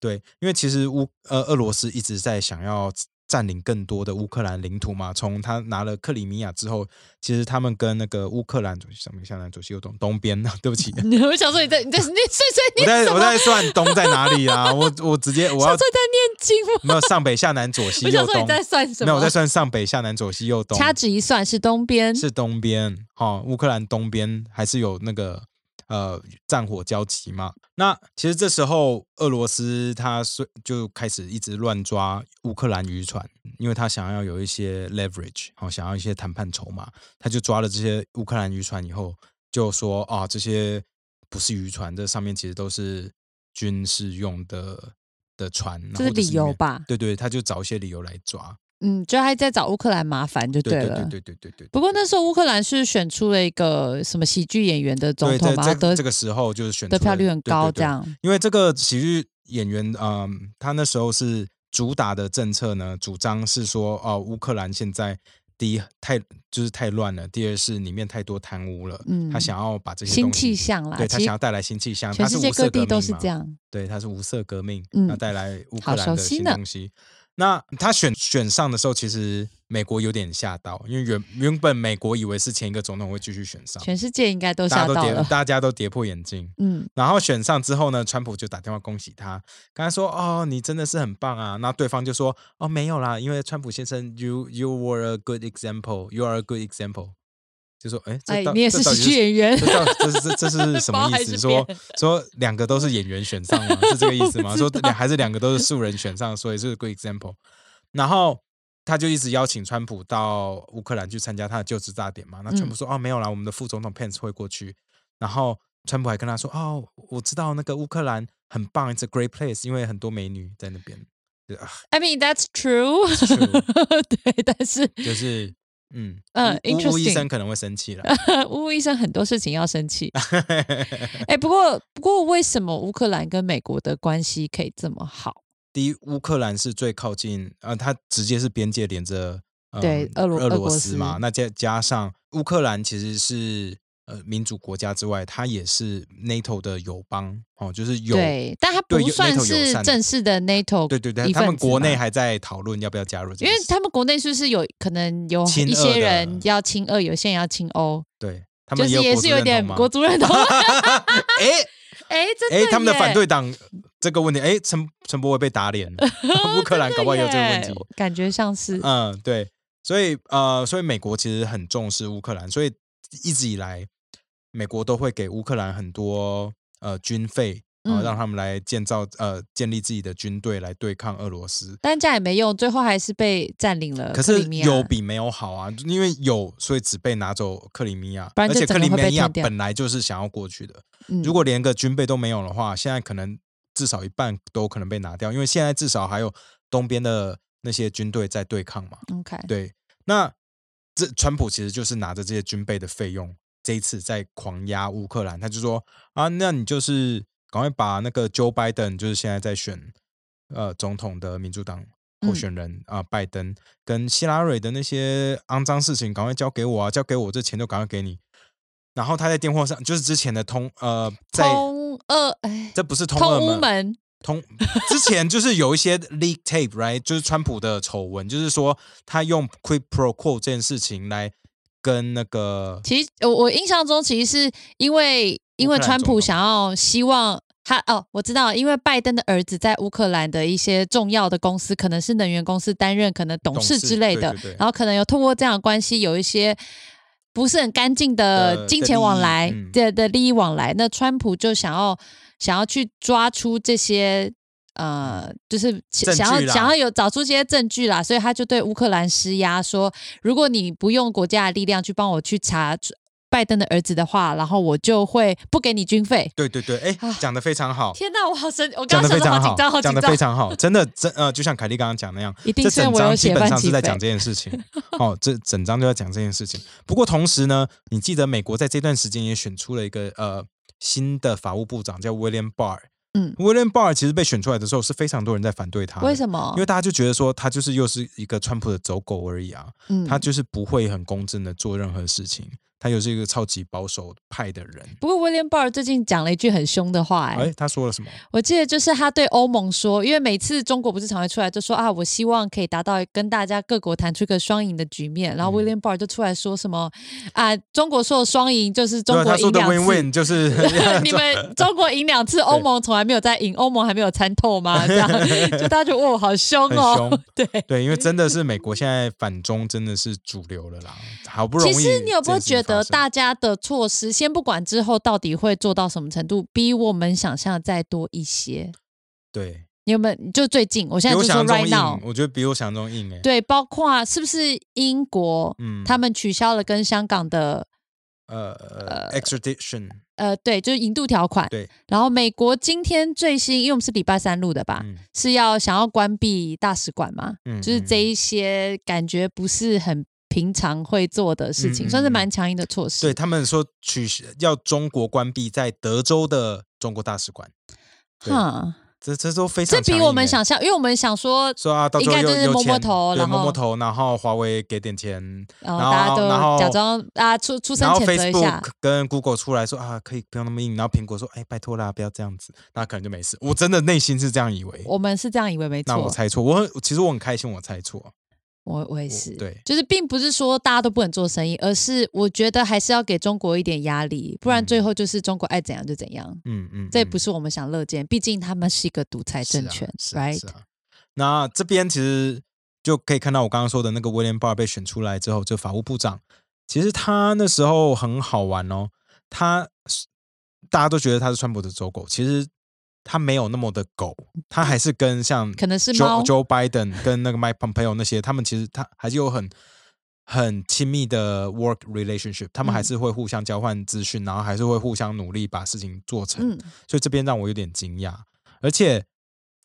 S2: 对，因为其实乌呃俄罗斯一直在想要占领更多的乌克兰领土嘛。从他拿了克里米亚之后，其实他们跟那个乌克兰左上面、下南、左西、右东东边呢，对不起，
S1: 我想说你在你在你碎碎
S2: 我在我
S1: 念什么？
S2: 在算东在哪里啊？我我直接我要
S1: 在念经吗？
S2: 没有上北下南左西右东
S1: 你，在算什么？
S2: 没有我在算上北下南左西右东，
S1: 掐指一算是东边，
S2: 是东边，哦，乌克兰东边还是有那个呃战火交集嘛？那其实这时候俄罗斯他是就开始一直乱抓乌克兰渔船，因为他想要有一些 leverage，哦，想要一些谈判筹码，他就抓了这些乌克兰渔船以后，就说啊，这些不是渔船，这上面其实都是军事用的的船，
S1: 这是理？由吧？
S2: 对对，他就找一些理由来抓。
S1: 嗯，就还在找乌克兰麻烦就了。
S2: 对对对对对对。
S1: 不过那时候乌克兰是选出了一个什么喜剧演员的总，统嘛，
S2: 这个时候就是选
S1: 得票率很高，
S2: 对对对
S1: 这样。
S2: 因为这个喜剧演员，嗯，他那时候是主打的政策呢，主张是说，哦，乌克兰现在第一太就是太乱了，第二是里面太多贪污了，
S1: 嗯
S2: 他想要把这些
S1: 新
S2: 东西
S1: 气象啦，
S2: 对他想要带来新气象，
S1: 全世界各地都是这样。
S2: 对，他是无色革命，
S1: 嗯
S2: 要带来乌克
S1: 好
S2: 兰的新东西。那他选选上的时候，其实美国有点吓到，因为原原本美国以为是前一个总统会继续选上，
S1: 全世界应该都吓到了。
S2: 大家都跌破眼镜。
S1: 嗯，
S2: 然后选上之后呢，川普就打电话恭喜他，跟他说：“哦，你真的是很棒啊。”那对方就说：“哦，没有啦，因为川普先生，you you were a good example, you are a good example。”就说：“哎，
S1: 你也是喜剧演员
S2: 这，到这是这这是 什么意思？说说两个都是演员选上吗？是这个意思吗？说还是两个都是素人选上，所以是 good example。然后他就一直邀请川普到乌克兰去参加他的就职大典嘛。那川普说：“哦，没有啦，我们的副总统 Pence 会过去。”然后川普还跟他说：“哦，我知道那个乌克兰很棒，It's a great place，因为很多美女在那边。对啊
S1: I mean that's
S2: true，true
S1: 对，但是
S2: 就是嗯
S1: 嗯
S2: 巫巫巫医生可能会生气了。
S1: 乌医生很多事情要生气。哎，不过不过，为什么乌克兰跟美国的关系可以这么好？
S2: 第一，乌克兰是最靠近，呃，它直接是边界连着、呃、
S1: 对俄罗
S2: 俄罗斯嘛。
S1: 斯
S2: 那加加上乌克兰其实是呃民主国家之外，它也是 NATO 的友邦哦，就是有
S1: 对，但它不算是正式的 NATO
S2: 对对对，
S1: 一
S2: 他们国内还在讨论要不要加入
S1: 因为他们国内是不是有可能有一些人要亲俄，有些人要亲欧，
S2: 对他
S1: 就是
S2: 们
S1: 也是有点国族认同。
S2: 哎
S1: 哎，
S2: 哎，他们的反对党这个问题，哎，陈陈伯伟被打脸了，乌克兰搞不好也有这个问题。
S1: 感觉像是
S2: 嗯，对，所以呃，所以美国其实很重视乌克兰，所以一直以来，美国都会给乌克兰很多呃军费啊、
S1: 嗯
S2: 让他们来建造呃建立自己的军队来对抗俄罗斯。
S1: 但这样也没用，最后还是被占领了
S2: 可是。有比没有好啊，因为有，所以只被拿走克里米亚，而且克里米亚本来就是想要过去的。
S1: 嗯
S2: 如果连个军备都没有的话，现在可能至少一半都可能被拿掉，因为现在至少还有东边的那些军队在对抗嘛。
S1: OK，
S2: 对，那这川普其实就是拿着这些军备的费用，这一次在狂压乌克兰，他就说啊，那你就是赶快把那个 Joe Biden，就是现在在选呃总统的民主党候
S1: 嗯
S2: 选人啊、拜登跟希拉蕊的那些肮脏事情，赶快交给我啊，交给我，这钱就赶快给你。然后他在电话上，就是之前的通呃，在
S1: 通二哎，
S2: 这不是通俄
S1: 通乌
S2: 门，
S1: 门
S2: 通之前就是有一些 leak tape，right，就是川普的丑闻，就是说他用 quid pro quo 这件事情来跟那个
S1: 其实我我印象中，其实是因为因为川普想要希望他哦，我知道，因为拜登的儿子在乌克兰的一些重要的公司，可能是能源公司担任可能董事之类的，
S2: 对对对
S1: 然后可能有透过这样的关系有一些。不是很干净的
S2: 的
S1: 金钱往来
S2: 的利益嗯
S1: 的的利益往来，那川普就想要想要去抓出这些呃，就是想要想要有找出这些证据啦，所以他就对乌克兰施压，说如果你不用国家的力量去帮我去查拜登的儿子的话，然后我就会不给你军费。
S2: 对对对，哎
S1: 啊，
S2: 讲的非常好，
S1: 天哪，我好神，我刚刚
S2: 非常好
S1: 紧张，好，
S2: 讲的。非常好，真的真呃，就像凯莉刚刚讲那样，
S1: 一定是我有
S2: 章基本上是在讲这件事情。哦，这整章就在讲这件事情。不过同时呢，你记得美国在这段时间也选出了一个呃新的法务部长，叫 William Barr。
S1: 嗯
S2: ，William Barr 其实被选出来的时候是非常多人在反对他，
S1: 为什么？
S2: 因为大家就觉得说他就是又是一个川普的走狗而已啊，
S1: 嗯。
S2: 他就是不会很公正的做任何事情，他又是一个超级保守派的人。
S1: 不过 William Barr 最近讲了一句很凶的话、哎、
S2: 哎，他说了什么？
S1: 我记得就是他对欧盟说，因为每次中国不是常会出来就说啊，我希望可以达到跟大家各国谈出一个双赢的局面，然后
S2: 嗯
S1: William Barr 就出来说什么啊，中国说的双赢就是中国
S2: 他说的
S1: 赢两
S2: win
S1: 次。
S2: win 就是
S1: 你们中国赢两次，欧盟从来没有在赢，欧盟还没有参透吗？这样就大家觉得哇，好凶哦
S2: 凶。
S1: 对，
S2: 对，因为真的是美国现在反中真的是主流了啦，好不容易。
S1: 其实你有没有觉得大家的措施，先不管之后到底会做到什么程度，比我们想象再多一些？
S2: 对？
S1: 你有没有？就最近，我现在就说 right now，
S2: 我觉得比我想象中硬哎。
S1: 对，包括是不是英国，
S2: 嗯，
S1: 他们取消了跟香港的
S2: 呃呃 extradition
S1: 呃，对，就是引渡条款。
S2: 对，
S1: 然后美国今天最新，因为我们是礼拜三录的吧，
S2: 嗯
S1: 是要想要关闭大使馆嘛？
S2: 嗯
S1: 就是这一些感觉不是很平常会做的事情，
S2: 嗯嗯
S1: 算是
S2: 嗯
S1: 蛮强硬的措施。
S2: 对他们说取消要中国关闭在德州的中国大使馆，对
S1: 哈，
S2: 这这都非常
S1: 这比我们想象，因为我们想说，
S2: 说啊，到最后
S1: 应该就是摸摸头然后
S2: 摸摸头，然后华为给点钱，
S1: 然后大家都假装啊出出声谴责一下。
S2: 跟 Google 出来说啊，可以不用那么硬，然后苹果说，哎，拜托啦，不要这样子，那可能就没事。我真的内心是这样以为，
S1: 我们是这样以为没错，
S2: 那我猜错，我很其实我很开心，我猜错。
S1: 我我也是，
S2: 对。
S1: 就是并不是说大家都不能做生意，而是我觉得还是要给中国一点压力，不然
S2: 嗯。
S1: 最后就是中国爱怎样就怎样，
S2: 嗯嗯，
S1: 这也
S2: 嗯
S1: 不是。我们想乐见，毕竟他们是一个独裁政权、
S2: 是啊
S1: r i
S2: 是
S1: g
S2: 啊。
S1: h
S2: 是啊那这边其实就可以看到我刚刚说的那个威廉·巴尔被选出来之后，就法务部长，其实他那时候很好玩哦。他是大家都觉得他是川普的走狗，其实他没有那么的狗，他还是跟像
S1: 可能是
S2: Joe Joe Biden 跟那个 Mike Pompeo 那些，他们其实他还是有很很亲密的 work relationship，他们还
S1: 嗯
S2: 是会互相交换资讯，然后还是会互相努力把事情做成。
S1: 嗯，
S2: 所以这边让我有点惊讶，而且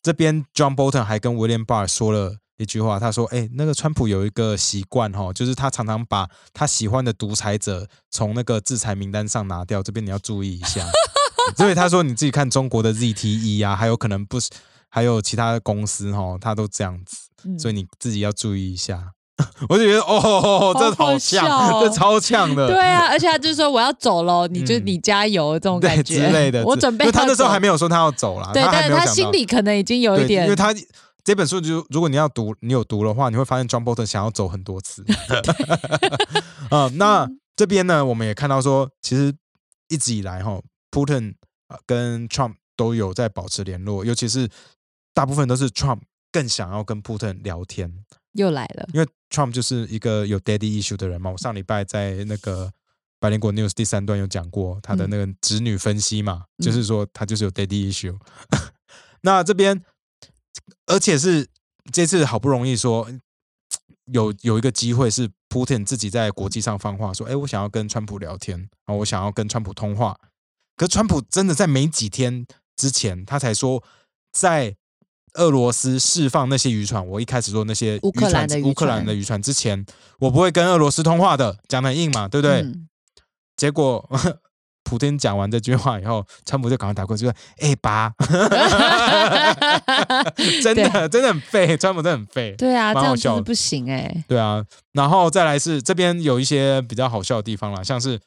S2: 这边 John Bolton 还跟 William Barr 说了一句话，他说：“哎，那个川普有一个习惯哈，就是他常常把他喜欢的独裁者从那个制裁名单上拿掉，这边你要注意一下。”所以他说：“你自己看中国的 ZTE 啊，还有可能不是，还有其他的公司哈，他都这样子，
S1: 嗯
S2: 所以你自己要注意一下。”我就觉得哦，这
S1: 好
S2: 好呛，
S1: 笑哦
S2: 这超像的，
S1: 对啊，而且他就说我要走喽，你就
S2: 嗯
S1: 你加油这种感觉
S2: 之类的。
S1: 我准备
S2: 他那时候还没有说他要走了，
S1: 对，但是他心里可能已经有一
S2: 对，
S1: 点，
S2: 因为他这本书就如果你要读，你有读的话，你会发现 John Bolton 想要走很多次。啊、那这边呢，我们也看到说，其实一直以来哈，Putin 呃跟 Trump 都有在保持联络，尤其是大部分都是 Trump 更想要跟 Putin 聊天，
S1: 又来了，
S2: 因为 Trump 就是一个有 daddy issue 的人嘛。我上礼拜在那个白灵果 news 第三段有讲过他的那个子女分析嘛，
S1: 嗯
S2: 就是说他就是有 daddy issue。那这边，而且是这次好不容易说有有一个机会是 Putin 自己在国际上放话说，哎，我想要跟川普聊天，然后我想要跟川普通话。可是川普真的在没几天之前，他才说在俄罗斯释放那些渔船，我一开始说那些
S1: 乌克兰的渔船
S2: 乌克兰的渔船之前，我不会跟俄罗斯通话的，讲的很硬嘛，对不对？
S1: 嗯
S2: 结果 普京讲完这句话以后，川普就赶快打过去说：“哎、爸，真的真的很废，川普真的很废。”
S1: 对啊，这
S2: 蛮好笑的
S1: 不行哎、
S2: 对啊，然后再来是这边有一些比较好笑的地方啦，像是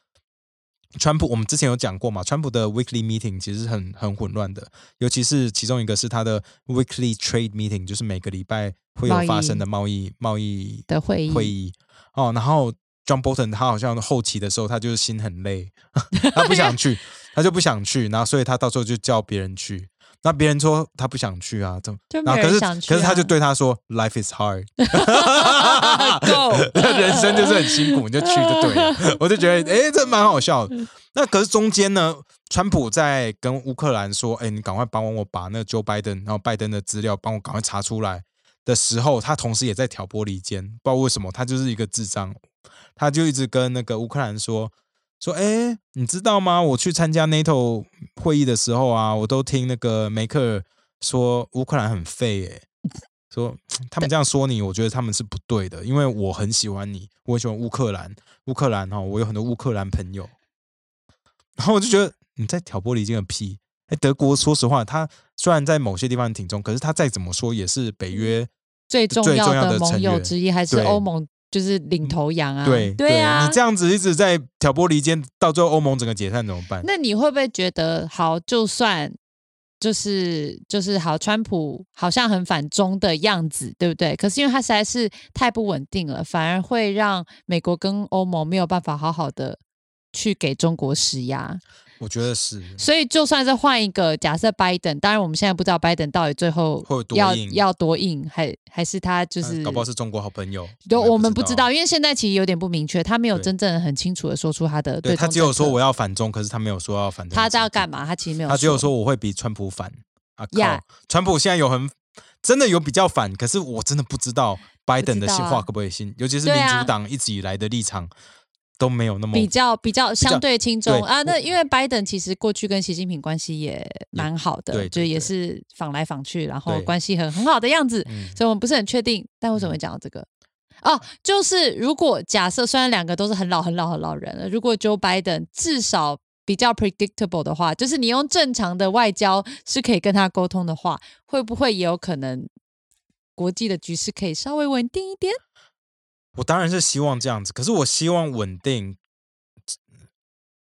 S2: 川普，我们之前有讲过嘛，川普的 weekly meeting 其实是很很混乱的，尤其是其中一个是他的 weekly trade meeting，就是每个礼拜会有发生的贸易。贸易
S1: 的会议。
S2: 会议。哦，然后 John Bolton 他好像后期的时候他就是心很累，他不想去，他就不想去，然后所以他到时候就叫别人去。那别人说他不想去啊，怎么？
S1: 就
S2: 然后可是
S1: 没人想去、啊。
S2: 可是他就对他说：“Life is
S1: hard，Go
S2: 人生就是很辛苦，你就去就对了。”我就觉得，哎，这蛮好笑的。那可是中间呢，川普在跟乌克兰说：“哎，你赶快帮我把那个 Joe Biden，然后拜登的资料帮我赶快查出来。”的时候，他同时也在挑拨离间，不知道为什么，他就是一个智障，他就一直跟那个乌克兰说说，哎，你知道吗？我去参加 NATO 会议的时候啊，我都听那个梅克尔说乌克兰很废，哎，说他们这样说你，我觉得他们是不对的，因为我很喜欢你，我很喜欢乌克兰，乌克兰哈、哦，我有很多乌克兰朋友，然后我就觉得你在挑拨离间个屁。哎，德国说实话，他虽然在某些地方挺中，可是他再怎么说也是北约
S1: 最重要
S2: 的
S1: 的盟友之一，还是
S2: 对
S1: 欧盟就是领头羊啊。
S2: 对
S1: 对啊，
S2: 你这样子一直在挑拨离间，到最后欧盟整个解散怎么办？
S1: 那你会不会觉得，好，就算就是就是好，川普好像很反中的样子，对不对？可是因为他实在是太不稳定了，反而会让美国跟欧盟没有办法好好的去给中国施压。
S2: 我觉得是，
S1: 所以就算是换一个假设，拜登，当然我们现在不知道拜登到底最后
S2: 会有多
S1: 要
S2: 硬
S1: 要多硬，还还是他就是
S2: 呃搞不好是中国好朋友，
S1: 对，我们不知
S2: 知
S1: 道，因为现在其实有点不明确，他没有真正很清楚的说出他的
S2: 对他只有说我要反中，可是他没有说要反中。
S1: 他要干？嘛，他其实没有，
S2: 他只有说我会比川普反啊！靠
S1: 呀
S2: 川普现在有很真的有比较反，可是我真的不知道拜登的
S1: 不知道啊
S2: 话可不可以信，尤其是民主党一直以来的立场都没有那么
S1: 比较比较相对轻重
S2: 对
S1: 啊。那因为拜登其实过去跟习近平关系也蛮好的，
S2: 对对
S1: 就也是访来访去，然后关系很很好的样子，
S2: 嗯
S1: 所以我们不是很确定。但为什么会讲到这个？哦，就是如果假设虽然两个都是很老很老很老人了，如果 Joe Biden 至少比较 predictable 的话，就是你用正常的外交是可以跟他沟通的话，会不会也有可能国际的局势可以稍微稳定一点？
S2: 我当然是希望这样子，可是我希望稳定。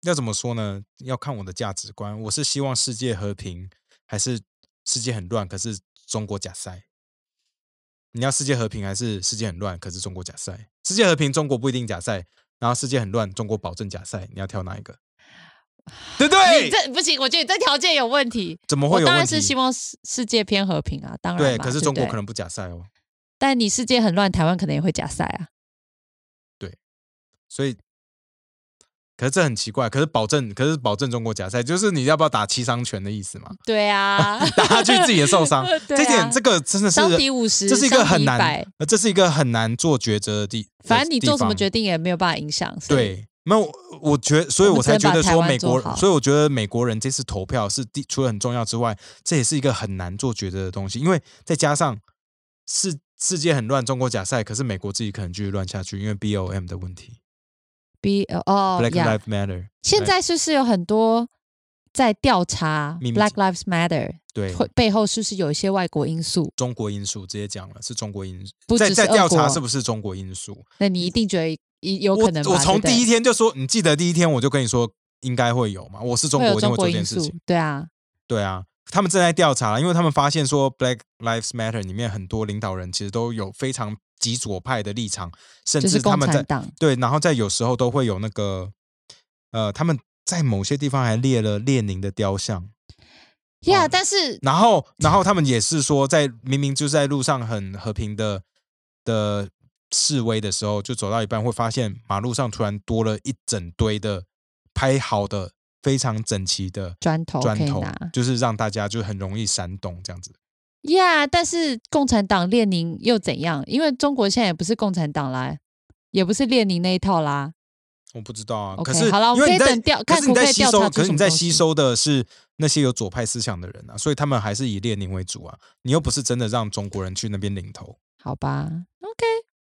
S2: 要怎么说呢？要看我的价值观。我是希望世界和平，还是世界很乱？可是中国假赛。你要世界和平，还是世界很乱？可是中国假赛。世界和平，中国不一定假赛；然后世界很乱，中国保证假赛。你要挑哪一个？对不
S1: 你
S2: 对？
S1: 这不行，我觉得你这条件有问题。
S2: 怎么会有问题？
S1: 然是希望世世界偏和平啊，当然
S2: 对，可是中国可能不假赛哦。
S1: 但你世界很乱，台湾可能也会假赛啊。
S2: 所以，可是这很奇怪，可是保证，可是保证中国假赛，就是你要不要打七伤拳的意思嘛？
S1: 对啊，
S2: 打下去自己也受伤，这点这个真的是
S1: 伤敌五十，
S2: 这是一个很难这是一个很难做抉择的地。
S1: 反正你做什么，决定也没有办法影响。
S2: 对，那我我觉所以
S1: 我
S2: 才觉得说美国，所以我觉得美国人这次投票是第除了很重要之外，这也是一个很难做抉择的东西，因为再加上世世界很乱，中国假赛，可是美国自己可能继续乱下去，因为 B O M 的问题
S1: B 呃哦
S2: ，Black
S1: 呀
S2: Lives Matter，
S1: 现在是不是有很多在调查
S2: 秘密
S1: Black Lives Matter
S2: 对
S1: 会背后是不是有一些外国因素？
S2: 中国因素直接讲了是中国因素，
S1: 不只是
S2: 在在调
S1: 俄国
S2: 查是不是中国因素？
S1: 那你一定觉得有有可能吧？
S2: 我从
S1: 对不对
S2: 第一天就说，你记得第一天我就跟你说应该会有嘛，我是中国，
S1: 会有中
S2: 我一定会做
S1: 国因素
S2: 这件事情。，
S1: 对啊，
S2: 对啊，他们正在调查，因为他们发现说 Black Lives Matter 里面很多领导人其实都有非常极左派的立场，甚至他们在。对，然后在有时候都会有那个呃，他们在某些地方还列了列宁的雕像，
S1: 呀、
S2: 哦
S1: 但是
S2: 然后然后他们也是说，在明明就是在路上很和平的的示威的时候，就走到一半会发现马路上突然多了一整堆的拍好的非常整齐的
S1: 砖头
S2: 砖头就是让大家就很容易闪动这样子。
S1: 呀但是共产党列宁又怎样？因为中国现在也不是共产党啦，也不是列宁那一套啦。
S2: 我不知道啊可是
S1: 好了我
S2: 因为你在
S1: 可以等调
S2: 可是你
S1: 看可不可
S2: 是你在吸收的是那些有左派思想的人啊，所以他们还是以列宁为主啊。你又不是真的让中国人去那边领头，
S1: 好吧，OK，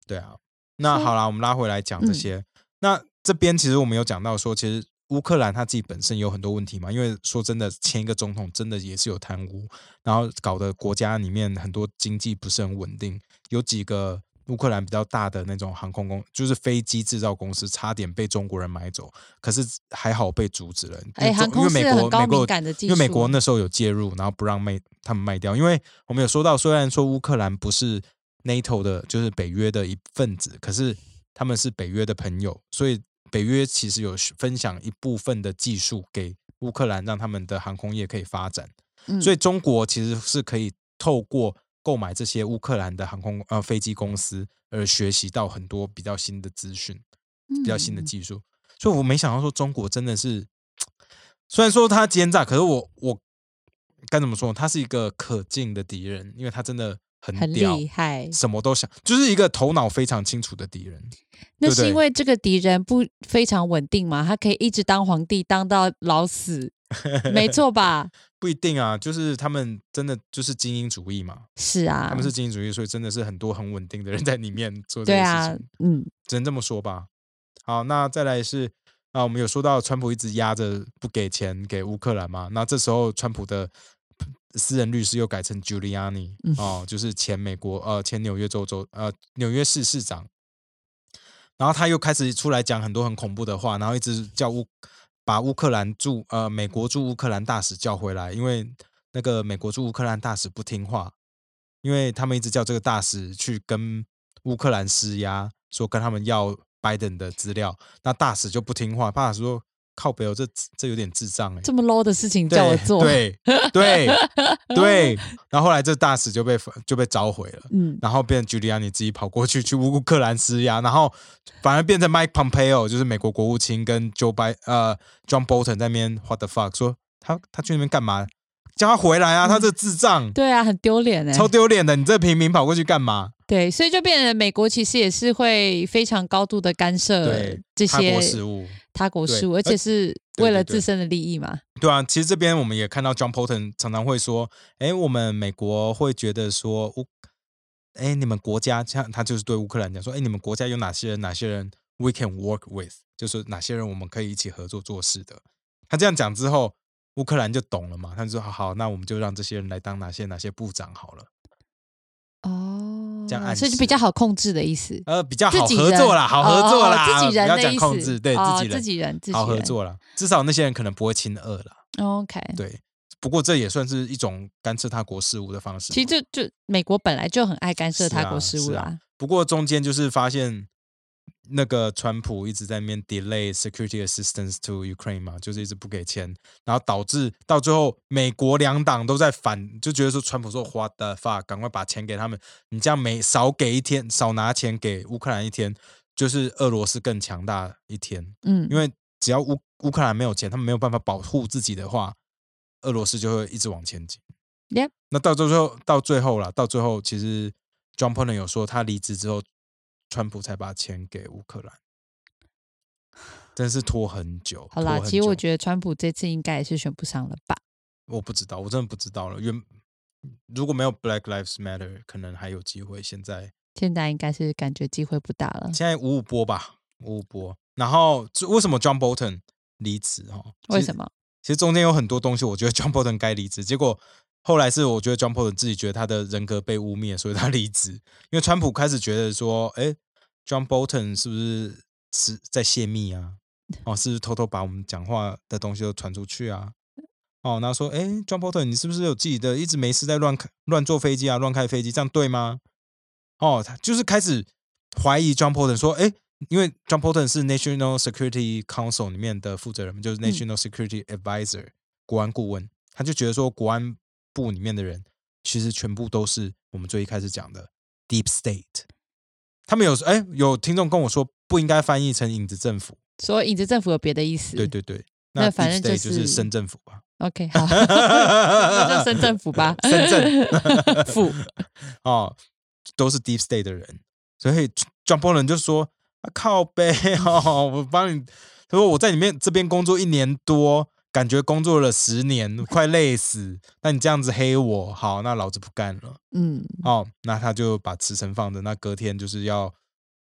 S2: 对啊。那好啦，我们拉回来讲这
S1: 嗯
S2: 些。那这边其实我们有讲到说，其实乌克兰他自己本身有很多问题嘛，因为说真的，前一个总统真的也是有贪污，然后搞得国家里面很多经济不是很稳定，有几个。乌克兰比较大的那种航空公，就是飞机制造公司，差点被中国人买走，可是还好被阻止了。
S1: 哎，
S2: 就
S1: 航空
S2: 因为美
S1: 是很高
S2: 国美国
S1: 敏感的技术，
S2: 因为美国那时候有介入，然后不让卖他们卖掉。因为我们有说到，虽然说乌克兰不是 NATO 的，就是北约的一份子，可是他们是北约的朋友，所以北约其实有分享一部分的技术给乌克兰，让他们的航空业可以发展。
S1: 嗯
S2: 所以中国其实是可以透过购买这些乌克兰的航空呃飞机公司，而学习到很多比较新的资讯。比较新的
S1: 嗯
S2: 技术，所以我没想到说中国真的是，虽然说他奸诈，可是我我该怎么说？他是一个可敬的敌人，因为他真的很
S1: 很，厉害。
S2: 什么都想，就是一个头脑非常清楚的敌人。
S1: 那是因为这个敌人不非常稳定嘛，他可以一直当皇帝当到老死，没错吧？
S2: 不一定啊，就是他们真的就是精英主义嘛，
S1: 是啊，
S2: 他们是精英主义，所以真的是很多很稳定的人在里面做这件事
S1: 对啊
S2: 情，，
S1: 嗯，
S2: 只能这么说吧。好，那再来是啊，我们有说到川普一直压着不给钱给乌克兰嘛，那这时候川普的私人律师又改成 Giuliani
S1: 嗯。
S2: 哦，就是前美国呃前纽约州州呃纽约市市长，然后他又开始出来讲很多很恐怖的话，然后一直叫乌把乌克兰驻呃美国驻乌克兰大使叫回来，因为那个美国驻乌克兰大使不听话，因为他们一直叫这个大使去跟乌克兰施压，说跟他们要拜登的资料，那大使就不听话，大使说靠北哦，这这有点智障哎、
S1: 这么 low 的事情叫我做，
S2: 对 对对对，然后后来这大使就被就被召回了。
S1: 嗯，
S2: 然后变成 Giuliani 自己跑过去去乌克兰施压，然后反而变成 Mike Pompeo，就是美国国务卿跟 Joe Biden 呃 John Bolton 在那边 What the fuck 说他他去那边干嘛？叫他回来啊！他这智障，
S1: 对啊，很丢脸哎，
S2: 超丢脸的！你这平民跑过去干嘛？
S1: 对，所以就变成美国其实也是会非常高度的干涉
S2: 对
S1: 这些
S2: 事务，对
S1: 他国事务，而
S2: 而
S1: 且是为了自身的利益嘛。
S2: 对啊，其实这边我们也看到 John Bolton 常常会说，哎，我们美国会觉得说乌，哎，你们国家像他就是对乌克兰讲说，哎，你们国家有哪些人，哪些人 we can work with，就是哪些人我们可以一起合作做事的。他这样讲之后，乌克兰就懂了嘛，他就说好好，那我们就让这些人来当哪些哪些部长好了，
S1: 哦，
S2: 这样暗
S1: 所以就比较好控制的意思。
S2: 呃，比较好合作啦，好合作啦，
S1: 自己人
S2: 不要
S1: 的意思，
S2: 讲控制，对
S1: 哦
S2: 自己人，
S1: 自己人，自己
S2: 好合。作啦，至少那些人可能不会亲恶啦
S1: ，OK，
S2: 对。不过这也算是一种干涉他国事务的方式。
S1: 其实就就美国本来就很爱干涉他国事务
S2: 是啊
S1: 啦。
S2: 不过中间就是发现那个川普一直在那边 delay security assistance to Ukraine 嘛，就是一直不给钱，然后导致到最后美国两党都在反，就觉得说川普说 what the fuck，赶快把钱给他们，你这样每少给一天，少拿钱给乌克兰一天，就是俄罗斯更强大一天，
S1: 嗯，
S2: 因为只要乌乌克兰没有钱，他们没有办法保护自己的话，俄罗斯就会一直往前进。
S1: Yep
S2: 那到最后，到最后了，到最后，其实 John n 有说，他离职之后，川普才把钱给乌克兰，真是拖很久。
S1: 好啦，其实我
S2: 久
S1: 觉得川普这次应该也是选不上了吧？
S2: 我不知道，我真的不知道了。原如果没有 Black Lives Matter，可能还有机会。现在
S1: 现在应该是感觉机会不大了。
S2: 现在五五波吧，五五波。然后这为什么 John Bolton 离职？哈，么？
S1: 为什么？
S2: 其实中间有很多东西，我觉得 John Bolton 该离职，结果后来是我觉得 John Bolton 自己觉得他的人格被污蔑，所以他离职。因为川普开始觉得说，哎，John Bolton 是不是是在泄密啊？哦，是不是偷偷把我们讲话的东西都传出去啊？哦，那说，哎，John Bolton，你是不是有自己的一直没事在乱开乱坐飞机啊，乱开飞机，这样对吗？哦，他就是开始怀疑 John Bolton 说，哎，因为 John Bolton 是 National Security Council 里面的负责人，就是 National Security Advisor、国安顾问，他就觉得说国安部里面的人其实全部都是我们最一开始讲的 Deep State。他们有哎有听众跟我说不应该翻译成影子政府，
S1: 说影子政府有别的意思？
S2: 对对对，
S1: 那反正就
S2: 是是深政府吧。
S1: OK，好，那就深政府吧。
S2: 深圳
S1: 府
S2: 哦，都是 Deep State 的人，所以 John p o l 人就说啊靠背哦，我帮你，他说我在里面这边工作一年多，感觉工作了十年，快累死。那你这样子黑我，好，那老子不干了。
S1: 嗯，
S2: 哦，那他就把辞呈放着，那隔天就是要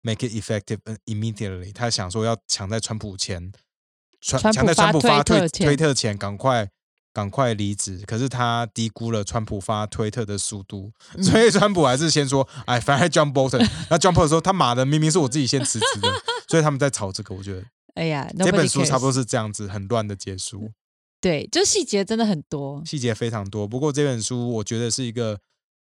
S2: make it effective immediately，他想说要抢在川普前，川抢在川普发推
S1: 推特前
S2: 推特前赶快赶快离职，可是他低估了川普发推特的速度，
S1: 嗯
S2: 所以川普还是先说，哎，反正 John Bolton，那 John Bolton 说他妈的明明是我自己先辞职的，所以他们在吵这个，我觉得
S1: 哎呀，
S2: 这本书差不多是这样子，很乱的结束。
S1: 对，就细节真的很多。
S2: 细节非常多。不过这本书我觉得是一个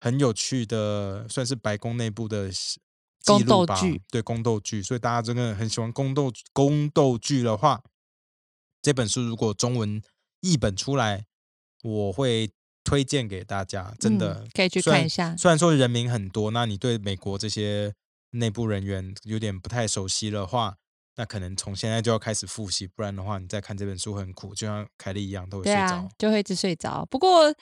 S2: 很有趣的，算是白宫内部的记
S1: 宫斗剧，
S2: 对宫斗剧，所以大家真的很喜欢宫斗宫斗剧的话，这本书如果中文译本出来，我会推荐给大家，真的、
S1: 嗯可以去看一下
S2: 虽然说人名很多，那你对美国这些内部人员有点不太熟悉的话。那可能从现在就要开始复习，不然的话，你再看这本书很苦，就像凯莉一样都会睡着。
S1: 啊，就会一直睡着。不过，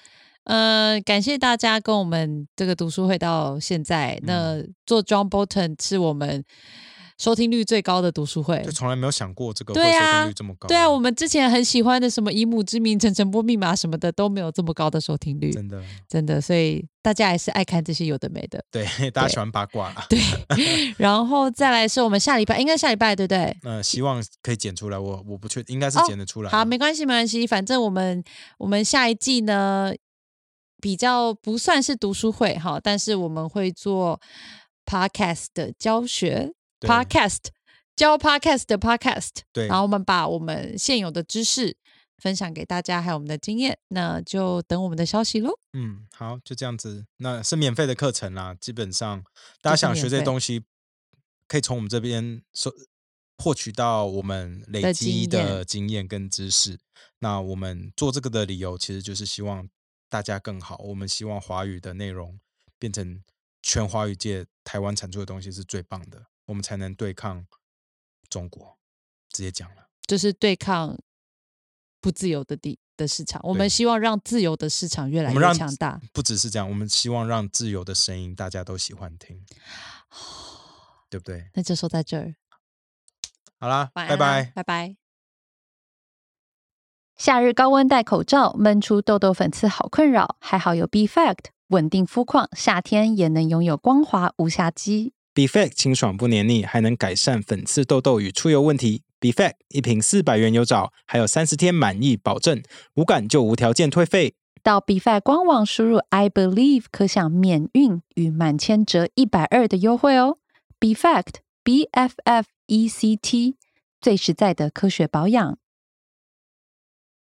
S1: 呃，感谢大家跟我们这个读书会到现在。
S2: 嗯
S1: 那做 John Bolton 是我们收听率最高的读书会
S2: 就。从来没有想过这个会收听率这么高。
S1: 对啊，我们之前很喜欢的什么以母之名、陈晨波密码什么的都没有这么高的收听率，
S2: 真的
S1: 真的。所以大家还是爱看这些有的没的。
S2: 对大家喜欢八卦啦。
S1: 对，然后再来是我们下礼拜，应该下礼拜对不对？
S2: 那希望可以剪出来，我我不确应该是
S1: 哦
S2: 剪得出来。
S1: 好，没关系，没关系，反正我们我们下一季呢比较不算是读书会哈，但是我们会做 podcast 的教学
S2: 对
S1: ，podcast 教 podcast 的 podcast，
S2: 对
S1: 然后我们把我们现有的知识分享给大家，还有我们的经验，那就等我们的消息喽。
S2: 嗯，好，就这样子。那是免费的课程啦，基本上大家想学这些东西，可以从我们这边收获取到我们累积的经验跟知识。那我们做这个的理由，其实就是希望大家更好。我们希望华语的内容变成全华语界台湾产出的东西是最棒的，我们才能对抗中国。直接讲了。
S1: 就是对抗不自由的地的市场，我
S2: 对
S1: 们希望让自由的市场越来越强大。
S2: 不只是这样，我们希望让自由的声音大家都喜欢听，对不对？
S1: 那就说在这儿，
S2: 好啦，
S1: 啦
S2: 拜拜。
S1: 拜拜。
S3: 夏日高温戴口罩，闷出痘痘粉刺好困扰，还好有 B Fact 稳定肤况，夏天也能拥有光滑无瑕肌。
S2: B f a c t 清爽不黏腻，还能改善粉刺、痘痘与出油问题。b f a c t 一瓶四百元有找，还有三十天满意保证，无感就无条件退费。
S3: 到 B Fact 官网输入 I believe 可享免运与满千折一百二的优惠哦。B Fact B F F E C T 最实在的科学保养。